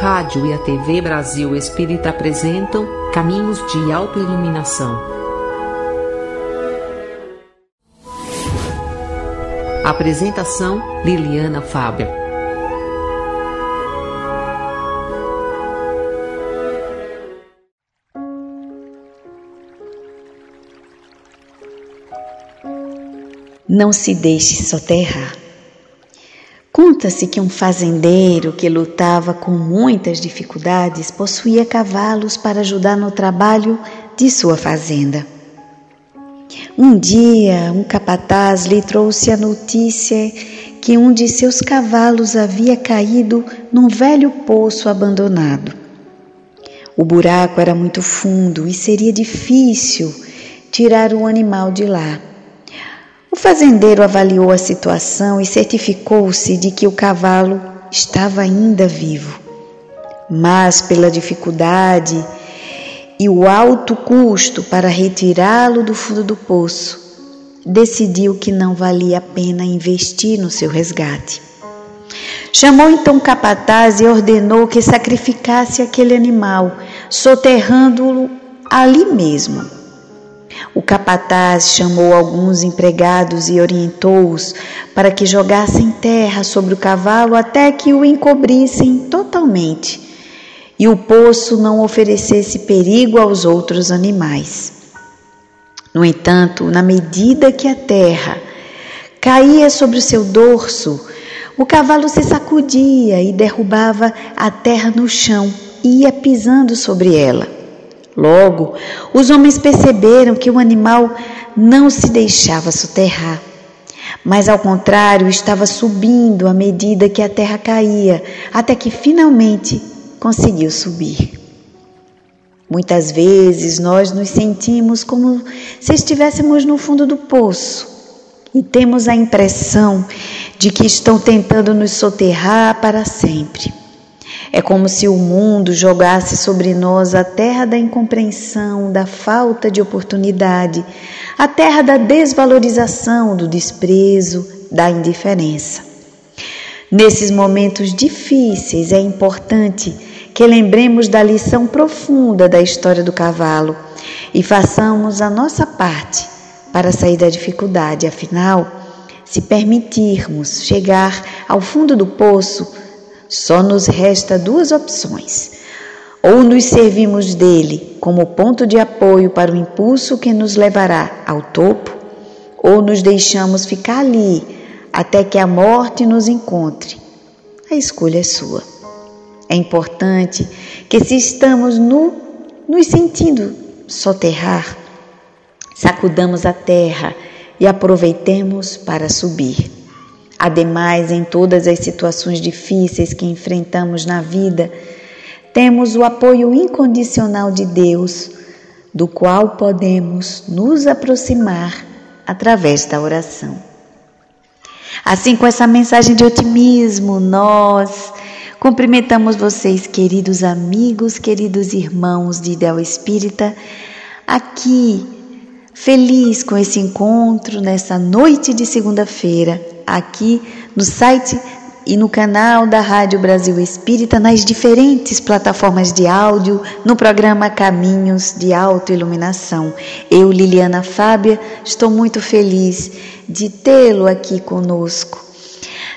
rádio e a TV Brasil Espírita apresentam Caminhos de Autoiluminação. Apresentação Liliana Fábio. Não se deixe soterrar. Conta-se que um fazendeiro que lutava com muitas dificuldades possuía cavalos para ajudar no trabalho de sua fazenda. Um dia, um capataz lhe trouxe a notícia que um de seus cavalos havia caído num velho poço abandonado. O buraco era muito fundo e seria difícil tirar o animal de lá. O fazendeiro avaliou a situação e certificou-se de que o cavalo estava ainda vivo. Mas, pela dificuldade e o alto custo para retirá-lo do fundo do poço, decidiu que não valia a pena investir no seu resgate. Chamou então o capataz e ordenou que sacrificasse aquele animal, soterrando-o ali mesmo. O capataz chamou alguns empregados e orientou-os para que jogassem terra sobre o cavalo até que o encobrissem totalmente e o poço não oferecesse perigo aos outros animais. No entanto, na medida que a terra caía sobre o seu dorso, o cavalo se sacudia e derrubava a terra no chão e ia pisando sobre ela. Logo, os homens perceberam que o animal não se deixava soterrar, mas ao contrário, estava subindo à medida que a terra caía, até que finalmente conseguiu subir. Muitas vezes nós nos sentimos como se estivéssemos no fundo do poço e temos a impressão de que estão tentando nos soterrar para sempre. É como se o mundo jogasse sobre nós a terra da incompreensão, da falta de oportunidade, a terra da desvalorização, do desprezo, da indiferença. Nesses momentos difíceis é importante que lembremos da lição profunda da história do cavalo e façamos a nossa parte para sair da dificuldade. Afinal, se permitirmos chegar ao fundo do poço, só nos resta duas opções. Ou nos servimos dele como ponto de apoio para o impulso que nos levará ao topo, ou nos deixamos ficar ali até que a morte nos encontre. A escolha é sua. É importante que, se estamos no, nos sentindo soterrar, sacudamos a terra e aproveitemos para subir. Ademais, em todas as situações difíceis que enfrentamos na vida, temos o apoio incondicional de Deus, do qual podemos nos aproximar através da oração. Assim, com essa mensagem de otimismo, nós cumprimentamos vocês, queridos amigos, queridos irmãos de Ideal Espírita, aqui, feliz com esse encontro nessa noite de segunda-feira aqui no site e no canal da Rádio Brasil Espírita, nas diferentes plataformas de áudio, no programa Caminhos de Autoiluminação. Eu, Liliana Fábia, estou muito feliz de tê-lo aqui conosco,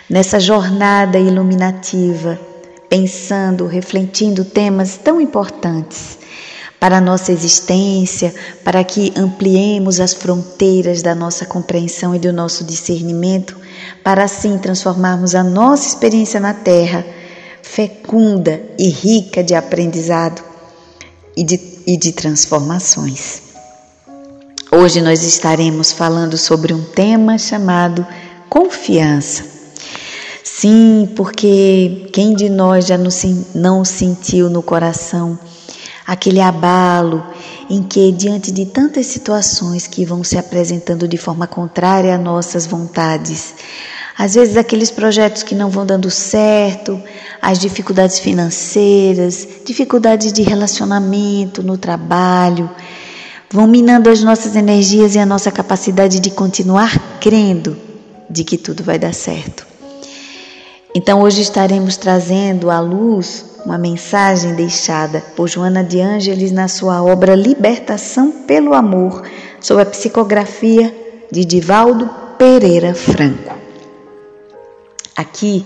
nessa jornada iluminativa, pensando, refletindo temas tão importantes para a nossa existência, para que ampliemos as fronteiras da nossa compreensão e do nosso discernimento para assim transformarmos a nossa experiência na Terra fecunda e rica de aprendizado e de, e de transformações. Hoje nós estaremos falando sobre um tema chamado confiança. Sim, porque quem de nós já não sentiu no coração aquele abalo em que, diante de tantas situações que vão se apresentando de forma contrária a nossas vontades, às vezes aqueles projetos que não vão dando certo, as dificuldades financeiras, dificuldades de relacionamento no trabalho, vão minando as nossas energias e a nossa capacidade de continuar crendo de que tudo vai dar certo. Então hoje estaremos trazendo à luz uma mensagem deixada por Joana de Ângeles na sua obra Libertação pelo Amor, sob a psicografia de Divaldo Pereira Franco. Aqui,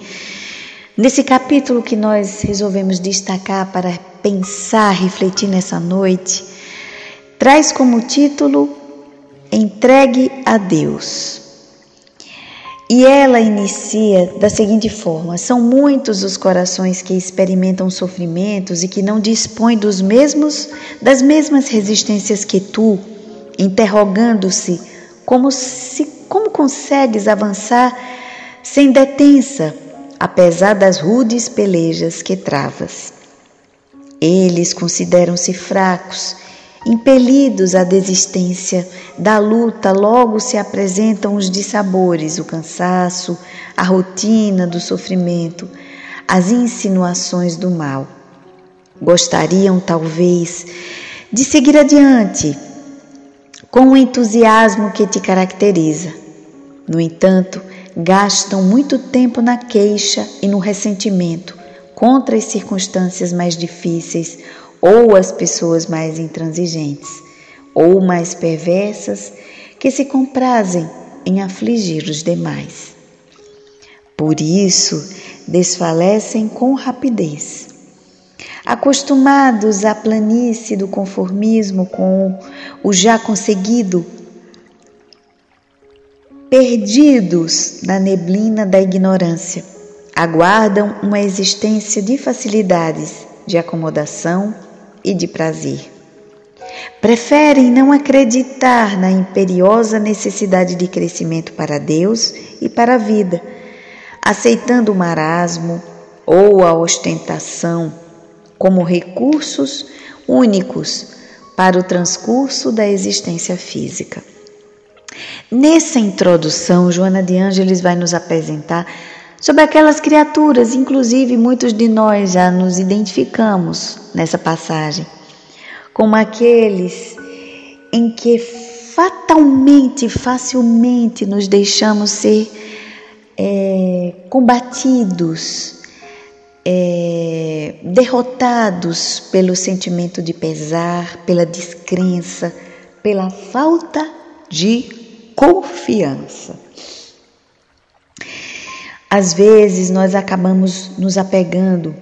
nesse capítulo que nós resolvemos destacar para pensar, refletir nessa noite, traz como título Entregue a Deus. E ela inicia da seguinte forma: São muitos os corações que experimentam sofrimentos e que não dispõem dos mesmos das mesmas resistências que tu, interrogando-se como se como consegues avançar sem detença, apesar das rudes pelejas que travas. Eles consideram-se fracos Impelidos à desistência da luta, logo se apresentam os dissabores, o cansaço, a rotina do sofrimento, as insinuações do mal. Gostariam, talvez, de seguir adiante com o entusiasmo que te caracteriza. No entanto, gastam muito tempo na queixa e no ressentimento contra as circunstâncias mais difíceis ou as pessoas mais intransigentes, ou mais perversas, que se comprazem em afligir os demais. Por isso, desfalecem com rapidez. Acostumados à planície do conformismo com o já conseguido, perdidos na neblina da ignorância, aguardam uma existência de facilidades, de acomodação e de prazer. Preferem não acreditar na imperiosa necessidade de crescimento para Deus e para a vida, aceitando o marasmo ou a ostentação como recursos únicos para o transcurso da existência física. Nessa introdução, Joana de Ângeles vai nos apresentar sobre aquelas criaturas, inclusive muitos de nós já nos identificamos nessa passagem, como aqueles em que fatalmente, facilmente nos deixamos ser é, combatidos, é, derrotados pelo sentimento de pesar, pela descrença, pela falta de confiança. Às vezes nós acabamos nos apegando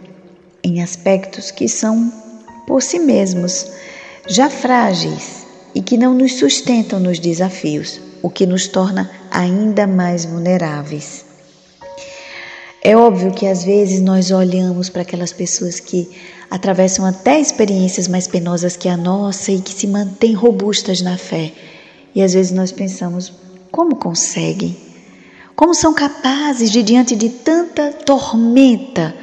em aspectos que são por si mesmos já frágeis e que não nos sustentam nos desafios, o que nos torna ainda mais vulneráveis. É óbvio que às vezes nós olhamos para aquelas pessoas que atravessam até experiências mais penosas que a nossa e que se mantêm robustas na fé. E às vezes nós pensamos, como conseguem? Como são capazes de, diante de tanta tormenta,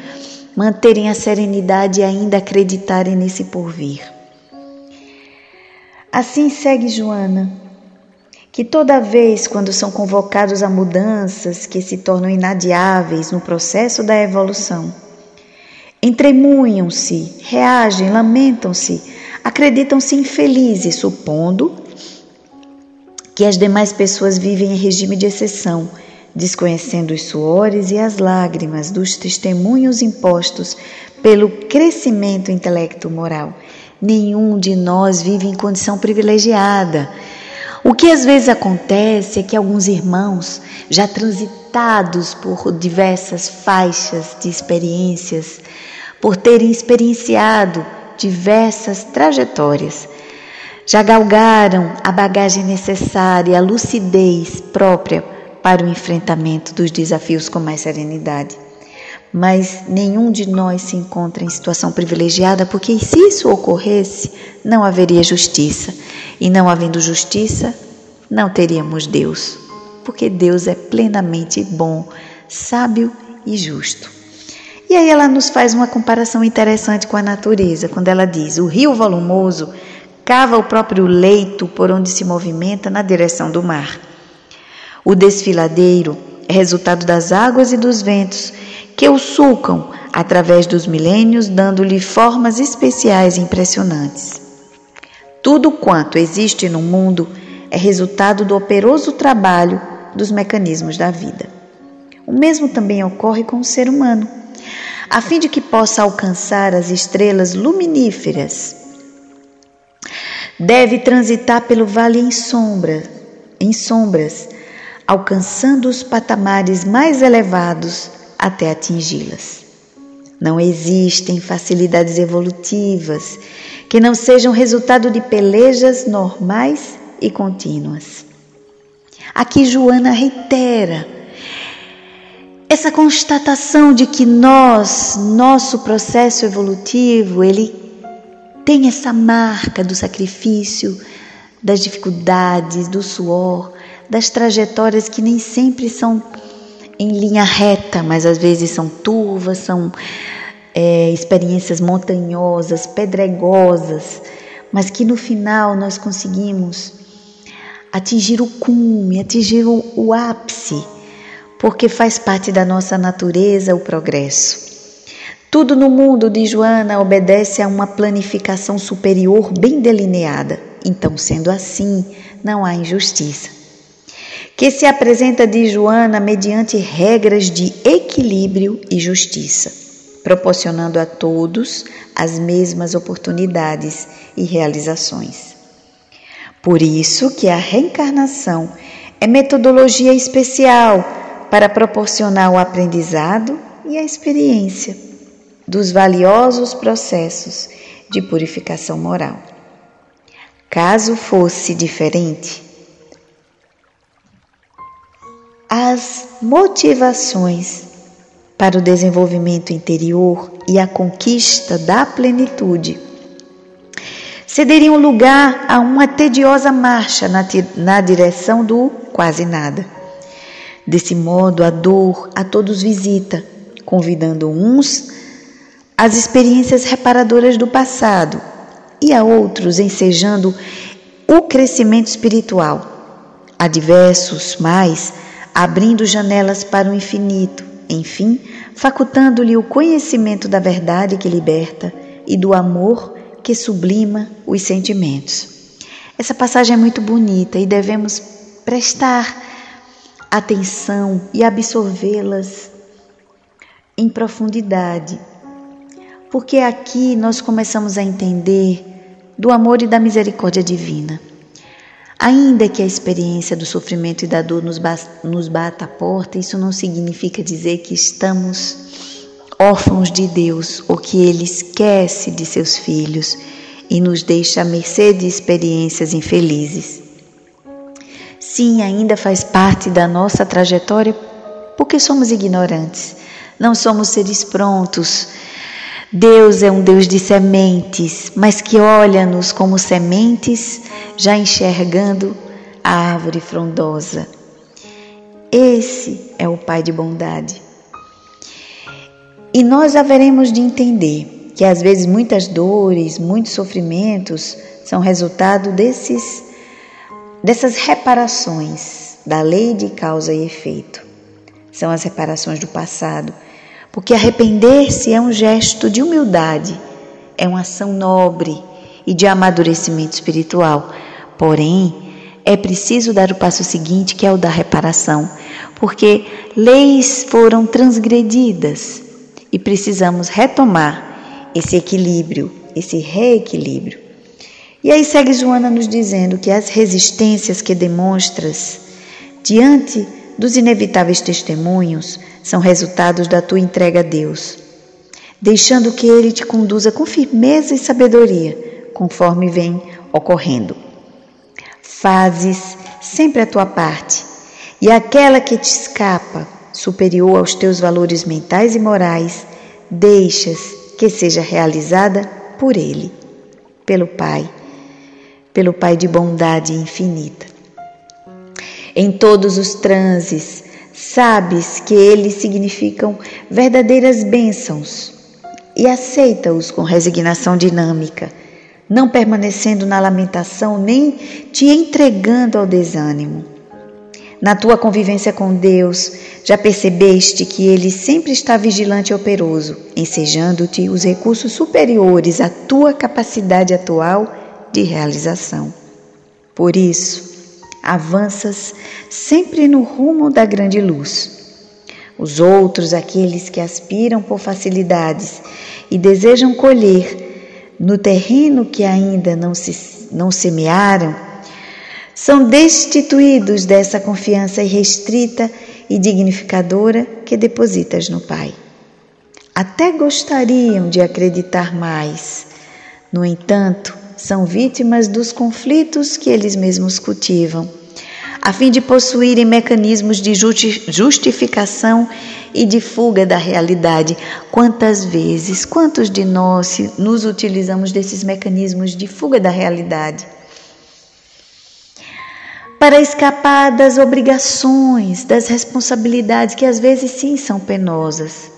manterem a serenidade e ainda acreditarem nesse porvir? Assim segue Joana, que toda vez quando são convocados a mudanças que se tornam inadiáveis no processo da evolução, entremunham-se, reagem, lamentam-se, acreditam-se infelizes, supondo que as demais pessoas vivem em regime de exceção desconhecendo os suores e as lágrimas dos testemunhos impostos pelo crescimento intelecto-moral. Nenhum de nós vive em condição privilegiada. O que às vezes acontece é que alguns irmãos, já transitados por diversas faixas de experiências, por terem experienciado diversas trajetórias, já galgaram a bagagem necessária, a lucidez própria para o enfrentamento dos desafios com mais serenidade. Mas nenhum de nós se encontra em situação privilegiada, porque se isso ocorresse, não haveria justiça. E não havendo justiça, não teríamos Deus, porque Deus é plenamente bom, sábio e justo. E aí ela nos faz uma comparação interessante com a natureza, quando ela diz: o rio volumoso cava o próprio leito por onde se movimenta na direção do mar. O desfiladeiro é resultado das águas e dos ventos que o sulcam através dos milênios, dando-lhe formas especiais e impressionantes. Tudo quanto existe no mundo é resultado do operoso trabalho dos mecanismos da vida. O mesmo também ocorre com o ser humano. a fim de que possa alcançar as estrelas luminíferas. Deve transitar pelo vale em sombra, em sombras, alcançando os patamares mais elevados até atingi-las. Não existem facilidades evolutivas que não sejam resultado de pelejas normais e contínuas. Aqui Joana reitera essa constatação de que nós, nosso processo evolutivo, ele tem essa marca do sacrifício, das dificuldades, do suor, das trajetórias que nem sempre são em linha reta, mas às vezes são turvas, são é, experiências montanhosas, pedregosas, mas que no final nós conseguimos atingir o cume, atingir o, o ápice, porque faz parte da nossa natureza o progresso. Tudo no mundo de Joana obedece a uma planificação superior bem delineada. Então, sendo assim, não há injustiça que se apresenta de Joana mediante regras de equilíbrio e justiça, proporcionando a todos as mesmas oportunidades e realizações. Por isso que a reencarnação é metodologia especial para proporcionar o aprendizado e a experiência dos valiosos processos de purificação moral. Caso fosse diferente, as motivações para o desenvolvimento interior e a conquista da plenitude cederiam lugar a uma tediosa marcha na, na direção do quase nada. Desse modo, a dor a todos visita, convidando uns às experiências reparadoras do passado e a outros ensejando o crescimento espiritual. A diversos mais abrindo janelas para o infinito, enfim, facultando-lhe o conhecimento da verdade que liberta e do amor que sublima os sentimentos. Essa passagem é muito bonita e devemos prestar atenção e absorvê-las em profundidade, porque aqui nós começamos a entender do amor e da misericórdia divina. Ainda que a experiência do sofrimento e da dor nos, nos bata a porta, isso não significa dizer que estamos órfãos de Deus ou que Ele esquece de seus filhos e nos deixa à mercê de experiências infelizes. Sim, ainda faz parte da nossa trajetória porque somos ignorantes, não somos seres prontos Deus é um Deus de sementes, mas que olha-nos como sementes, já enxergando a árvore frondosa. Esse é o Pai de bondade. E nós haveremos de entender que às vezes muitas dores, muitos sofrimentos são resultado desses dessas reparações da lei de causa e efeito. São as reparações do passado porque arrepender-se é um gesto de humildade, é uma ação nobre e de amadurecimento espiritual. Porém, é preciso dar o passo seguinte, que é o da reparação, porque leis foram transgredidas e precisamos retomar esse equilíbrio, esse reequilíbrio. E aí segue Joana nos dizendo que as resistências que demonstras diante dos inevitáveis testemunhos são resultados da tua entrega a Deus, deixando que Ele te conduza com firmeza e sabedoria, conforme vem ocorrendo. Fazes sempre a tua parte, e aquela que te escapa, superior aos teus valores mentais e morais, deixas que seja realizada por Ele, pelo Pai, pelo Pai de bondade infinita em todos os transes, sabes que eles significam verdadeiras bênçãos e aceita-os com resignação dinâmica, não permanecendo na lamentação nem te entregando ao desânimo. Na tua convivência com Deus, já percebeste que Ele sempre está vigilante e operoso, ensejando-te os recursos superiores à tua capacidade atual de realização. Por isso, avanças sempre no rumo da grande luz. Os outros, aqueles que aspiram por facilidades e desejam colher no terreno que ainda não, se, não semearam, são destituídos dessa confiança irrestrita e dignificadora que depositas no Pai. Até gostariam de acreditar mais, no entanto, são vítimas dos conflitos que eles mesmos cultivam a fim de possuírem mecanismos de justificação e de fuga da realidade. Quantas vezes, quantos de nós nos utilizamos desses mecanismos de fuga da realidade? Para escapar das obrigações, das responsabilidades que às vezes sim são penosas.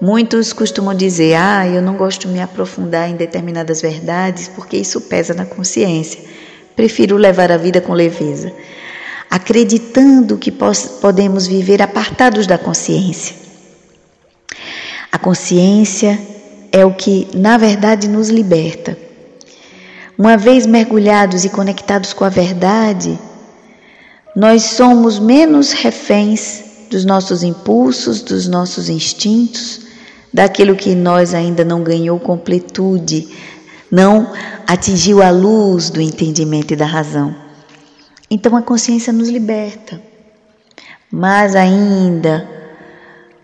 Muitos costumam dizer: Ah, eu não gosto de me aprofundar em determinadas verdades porque isso pesa na consciência. Prefiro levar a vida com leveza acreditando que podemos viver apartados da consciência. A consciência é o que, na verdade, nos liberta. Uma vez mergulhados e conectados com a verdade, nós somos menos reféns dos nossos impulsos, dos nossos instintos, daquilo que nós ainda não ganhou completude, não atingiu a luz do entendimento e da razão. Então a consciência nos liberta, mas ainda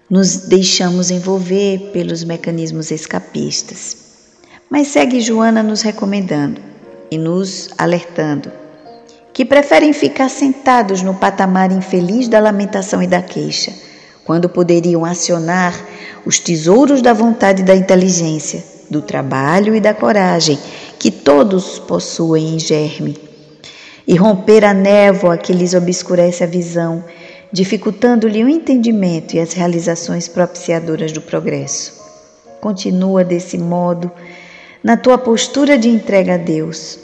nos deixamos envolver pelos mecanismos escapistas. Mas segue Joana nos recomendando e nos alertando que preferem ficar sentados no patamar infeliz da lamentação e da queixa, quando poderiam acionar os tesouros da vontade e da inteligência, do trabalho e da coragem que todos possuem em germe e romper a névoa que lhes obscurece a visão, dificultando-lhe o entendimento e as realizações propiciadoras do progresso. Continua desse modo na tua postura de entrega a Deus,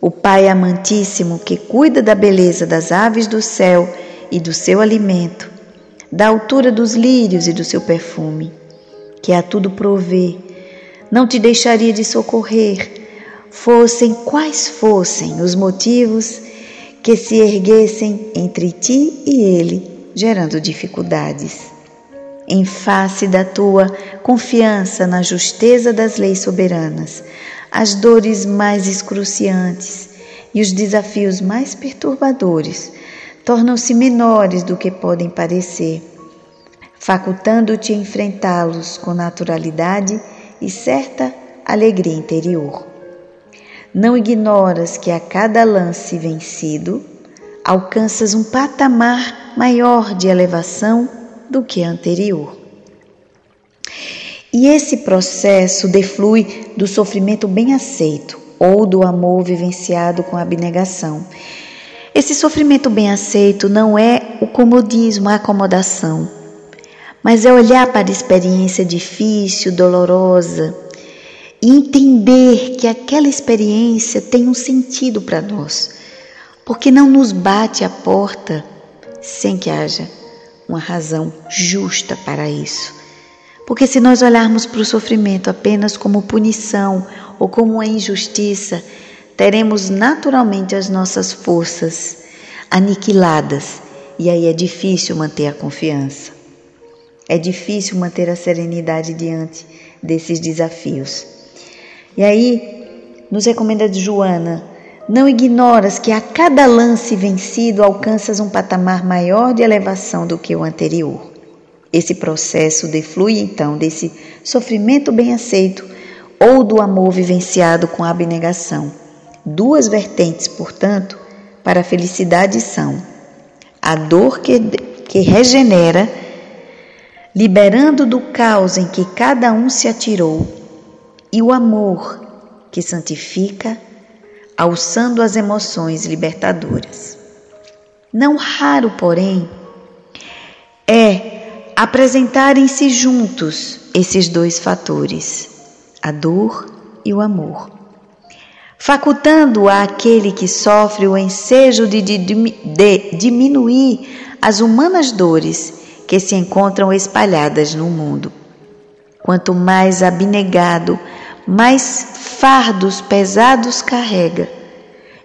o Pai amantíssimo que cuida da beleza das aves do céu e do seu alimento, da altura dos lírios e do seu perfume, que a tudo provê, não te deixaria de socorrer fossem quais fossem os motivos que se erguessem entre ti e ele, gerando dificuldades. Em face da tua confiança na justeza das leis soberanas, as dores mais excruciantes e os desafios mais perturbadores tornam-se menores do que podem parecer, facultando-te enfrentá-los com naturalidade e certa alegria interior. Não ignoras que a cada lance vencido alcanças um patamar maior de elevação do que anterior. E esse processo deflui do sofrimento bem aceito ou do amor vivenciado com abnegação. Esse sofrimento bem aceito não é o comodismo, a acomodação, mas é olhar para a experiência difícil, dolorosa, e entender que aquela experiência tem um sentido para nós, porque não nos bate a porta sem que haja uma razão justa para isso. Porque se nós olharmos para o sofrimento apenas como punição ou como uma injustiça, teremos naturalmente as nossas forças aniquiladas e aí é difícil manter a confiança. É difícil manter a serenidade diante desses desafios. E aí, nos recomenda Joana, não ignoras que a cada lance vencido alcanças um patamar maior de elevação do que o anterior. Esse processo deflui então desse sofrimento bem aceito ou do amor vivenciado com abnegação. Duas vertentes, portanto, para a felicidade são a dor que, que regenera, liberando do caos em que cada um se atirou e o amor que santifica, alçando as emoções libertadoras. Não raro, porém, é apresentarem-se juntos esses dois fatores, a dor e o amor, facultando a aquele que sofre o ensejo de, de, de diminuir as humanas dores que se encontram espalhadas no mundo. Quanto mais abnegado, mais fardos pesados carrega,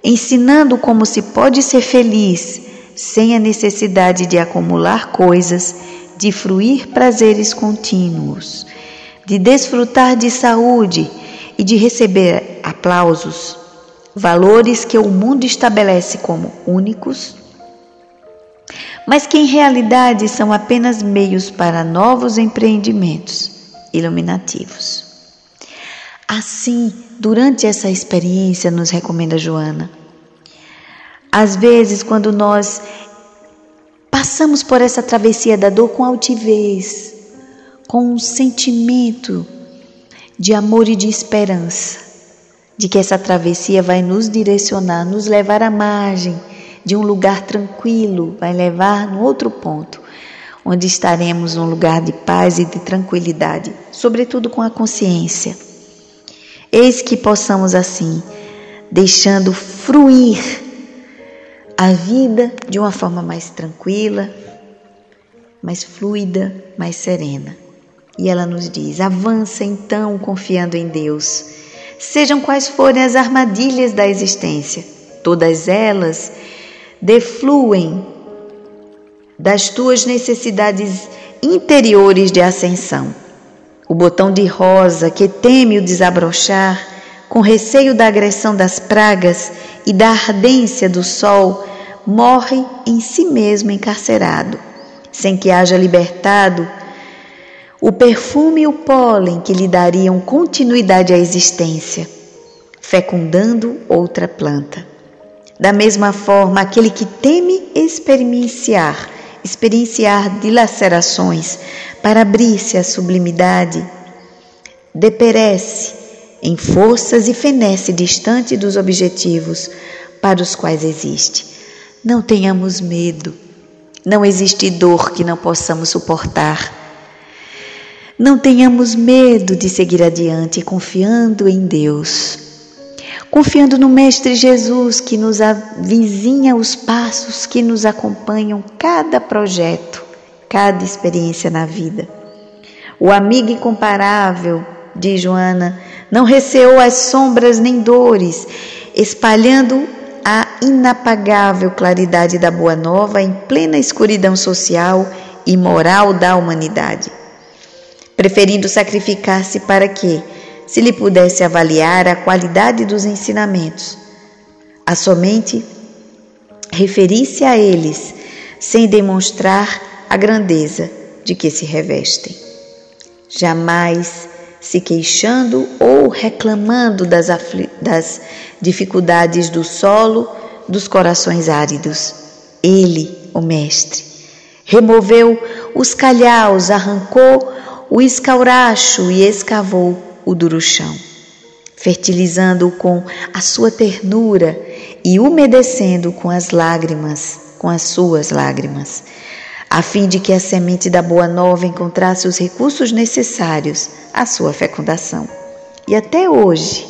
ensinando como se pode ser feliz sem a necessidade de acumular coisas, de fruir prazeres contínuos, de desfrutar de saúde e de receber aplausos, valores que o mundo estabelece como únicos, mas que em realidade são apenas meios para novos empreendimentos iluminativos. Assim, durante essa experiência, nos recomenda Joana, às vezes, quando nós passamos por essa travessia da dor com altivez, com um sentimento de amor e de esperança, de que essa travessia vai nos direcionar, nos levar à margem de um lugar tranquilo, vai levar no outro ponto, onde estaremos num lugar de paz e de tranquilidade, sobretudo com a consciência. Eis que possamos assim, deixando fruir a vida de uma forma mais tranquila, mais fluida, mais serena. E ela nos diz: avança então confiando em Deus. Sejam quais forem as armadilhas da existência, todas elas defluem das tuas necessidades interiores de ascensão. O botão de rosa que teme o desabrochar, com receio da agressão das pragas e da ardência do sol, morre em si mesmo encarcerado, sem que haja libertado o perfume e o pólen que lhe dariam continuidade à existência, fecundando outra planta. Da mesma forma, aquele que teme experienciar, experienciar dilacerações para abrir-se à sublimidade, deperece em forças e fenece distante dos objetivos para os quais existe. Não tenhamos medo. Não existe dor que não possamos suportar. Não tenhamos medo de seguir adiante confiando em Deus. Confiando no Mestre Jesus que nos avizinha os passos que nos acompanham cada projeto, cada experiência na vida. O amigo incomparável, diz Joana, não receou as sombras nem dores, espalhando a inapagável claridade da Boa Nova em plena escuridão social e moral da humanidade preferindo sacrificar-se para que, se lhe pudesse avaliar a qualidade dos ensinamentos, a somente referisse a eles, sem demonstrar a grandeza de que se revestem. Jamais se queixando ou reclamando das, das dificuldades do solo dos corações áridos. Ele, o Mestre, removeu os calhaus, arrancou o escauracho e escavou o duro chão, fertilizando-o com a sua ternura e umedecendo com as lágrimas, com as suas lágrimas, a fim de que a semente da boa nova encontrasse os recursos necessários à sua fecundação. E até hoje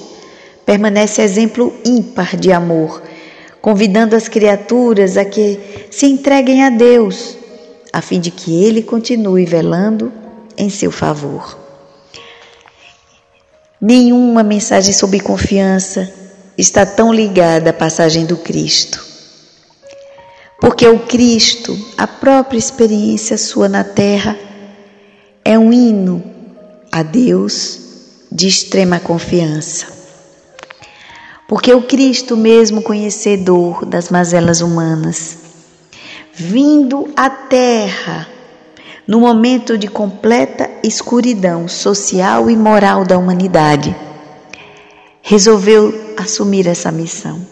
permanece exemplo ímpar de amor, convidando as criaturas a que se entreguem a Deus, a fim de que Ele continue velando em seu favor. Nenhuma mensagem sobre confiança está tão ligada à passagem do Cristo. Porque o Cristo, a própria experiência sua na terra, é um hino a Deus de extrema confiança. Porque o Cristo, mesmo conhecedor das mazelas humanas, vindo à terra no momento de completa escuridão social e moral da humanidade, resolveu assumir essa missão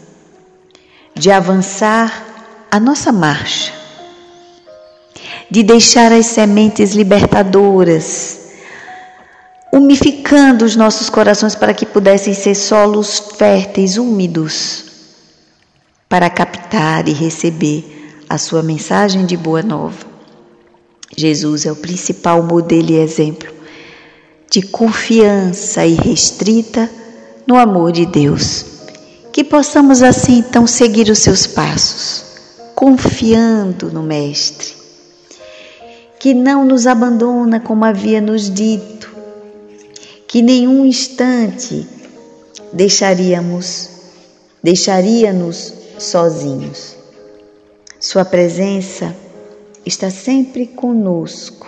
de avançar a nossa marcha, de deixar as sementes libertadoras, umificando os nossos corações para que pudessem ser solos férteis, úmidos, para captar e receber a sua mensagem de boa nova. Jesus é o principal modelo e exemplo de confiança irrestrita no amor de Deus. Que possamos assim então seguir os seus passos, confiando no Mestre, que não nos abandona como havia nos dito, que nenhum instante deixaríamos, deixaria-nos sozinhos. Sua presença está sempre conosco,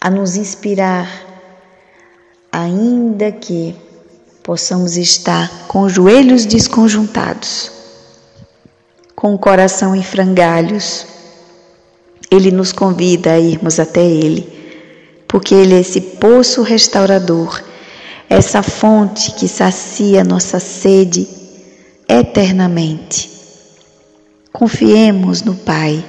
a nos inspirar, ainda que possamos estar com os joelhos desconjuntados, com o coração em frangalhos. Ele nos convida a irmos até Ele, porque Ele é esse poço restaurador, essa fonte que sacia nossa sede eternamente. Confiemos no Pai,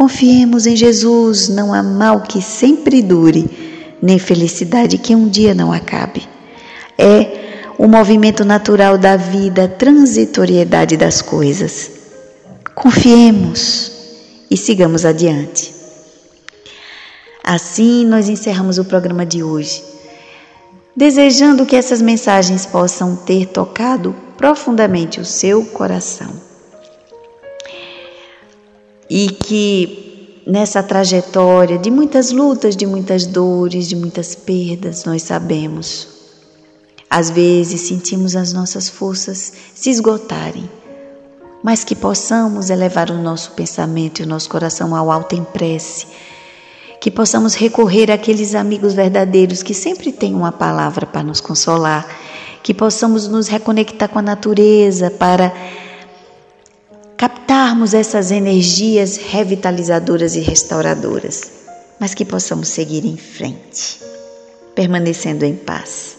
confiemos em Jesus, não há mal que sempre dure, nem felicidade que um dia não acabe. É o movimento natural da vida, a transitoriedade das coisas. Confiemos e sigamos adiante. Assim, nós encerramos o programa de hoje, desejando que essas mensagens possam ter tocado profundamente o seu coração. E que nessa trajetória de muitas lutas, de muitas dores, de muitas perdas, nós sabemos. Às vezes sentimos as nossas forças se esgotarem, mas que possamos elevar o nosso pensamento e o nosso coração ao alto em prece, que possamos recorrer àqueles amigos verdadeiros que sempre têm uma palavra para nos consolar, que possamos nos reconectar com a natureza para captarmos essas energias revitalizadoras e restauradoras, mas que possamos seguir em frente, permanecendo em paz.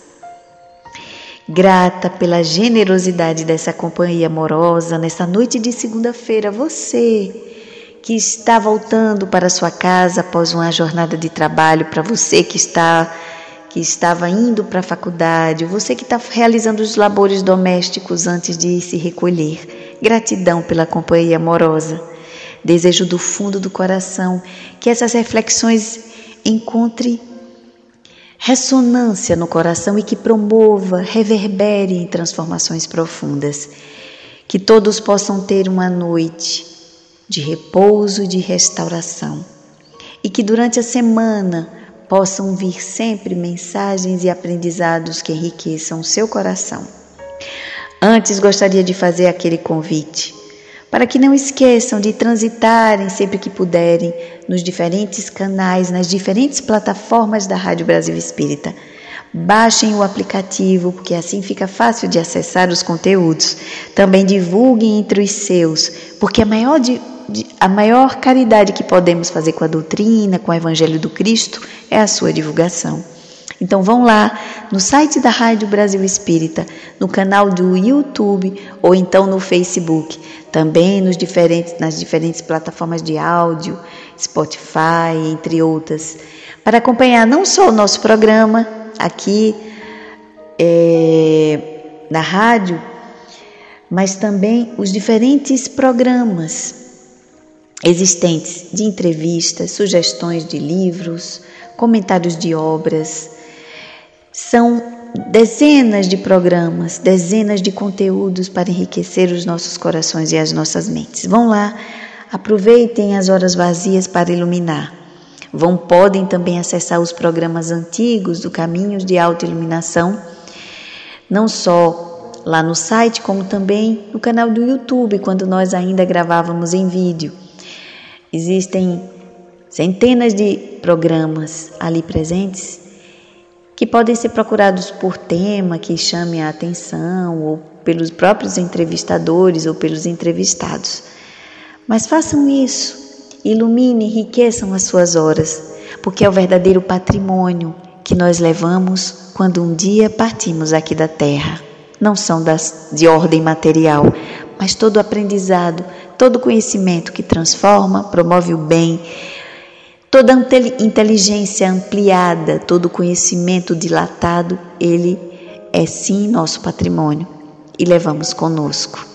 Grata pela generosidade dessa companhia amorosa nessa noite de segunda-feira, você que está voltando para sua casa após uma jornada de trabalho, para você que está que estava indo para a faculdade, você que está realizando os labores domésticos antes de se recolher. Gratidão pela companhia amorosa. Desejo do fundo do coração que essas reflexões encontrem ressonância no coração e que promova, reverbere em transformações profundas. Que todos possam ter uma noite de repouso e de restauração. E que durante a semana possam vir sempre mensagens e aprendizados que enriqueçam o seu coração. Antes gostaria de fazer aquele convite para que não esqueçam de transitarem sempre que puderem nos diferentes canais, nas diferentes plataformas da Rádio Brasil Espírita. Baixem o aplicativo, porque assim fica fácil de acessar os conteúdos. Também divulguem entre os seus, porque a maior, de, a maior caridade que podemos fazer com a doutrina, com o Evangelho do Cristo, é a sua divulgação. Então vão lá no site da Rádio Brasil Espírita, no canal do YouTube ou então no Facebook, também nos diferentes, nas diferentes plataformas de áudio, Spotify, entre outras, para acompanhar não só o nosso programa aqui é, na rádio, mas também os diferentes programas existentes de entrevistas, sugestões de livros, comentários de obras são dezenas de programas, dezenas de conteúdos para enriquecer os nossos corações e as nossas mentes. Vão lá, aproveitem as horas vazias para iluminar. Vão podem também acessar os programas antigos do Caminhos de Autoiluminação, não só lá no site, como também no canal do YouTube, quando nós ainda gravávamos em vídeo. Existem centenas de programas ali presentes que podem ser procurados por tema que chame a atenção, ou pelos próprios entrevistadores ou pelos entrevistados. Mas façam isso, iluminem, enriqueçam as suas horas, porque é o verdadeiro patrimônio que nós levamos quando um dia partimos aqui da terra. Não são das, de ordem material, mas todo aprendizado, todo conhecimento que transforma, promove o bem, Toda inteligência ampliada, todo conhecimento dilatado, ele é sim nosso patrimônio e levamos conosco.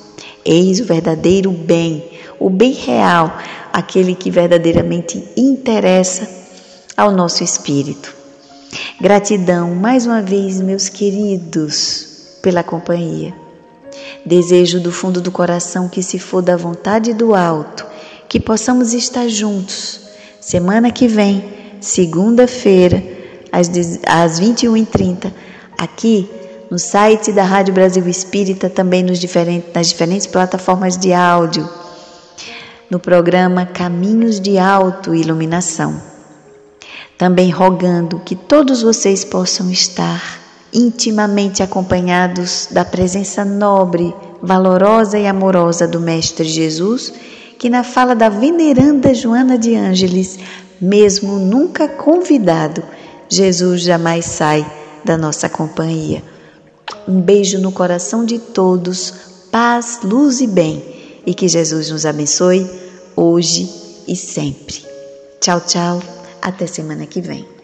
Eis o verdadeiro bem, o bem real, aquele que verdadeiramente interessa ao nosso espírito. Gratidão mais uma vez, meus queridos, pela companhia. Desejo do fundo do coração que, se for da vontade do alto, que possamos estar juntos Semana que vem, segunda-feira, às, às 21h30, aqui no site da Rádio Brasil Espírita, também nos diferentes, nas diferentes plataformas de áudio, no programa Caminhos de Autoiluminação. Também rogando que todos vocês possam estar intimamente acompanhados da presença nobre, valorosa e amorosa do Mestre Jesus, que na fala da veneranda Joana de Ângeles, mesmo nunca convidado, Jesus jamais sai da nossa companhia. Um beijo no coração de todos, paz, luz e bem, e que Jesus nos abençoe hoje e sempre. Tchau, tchau, até semana que vem.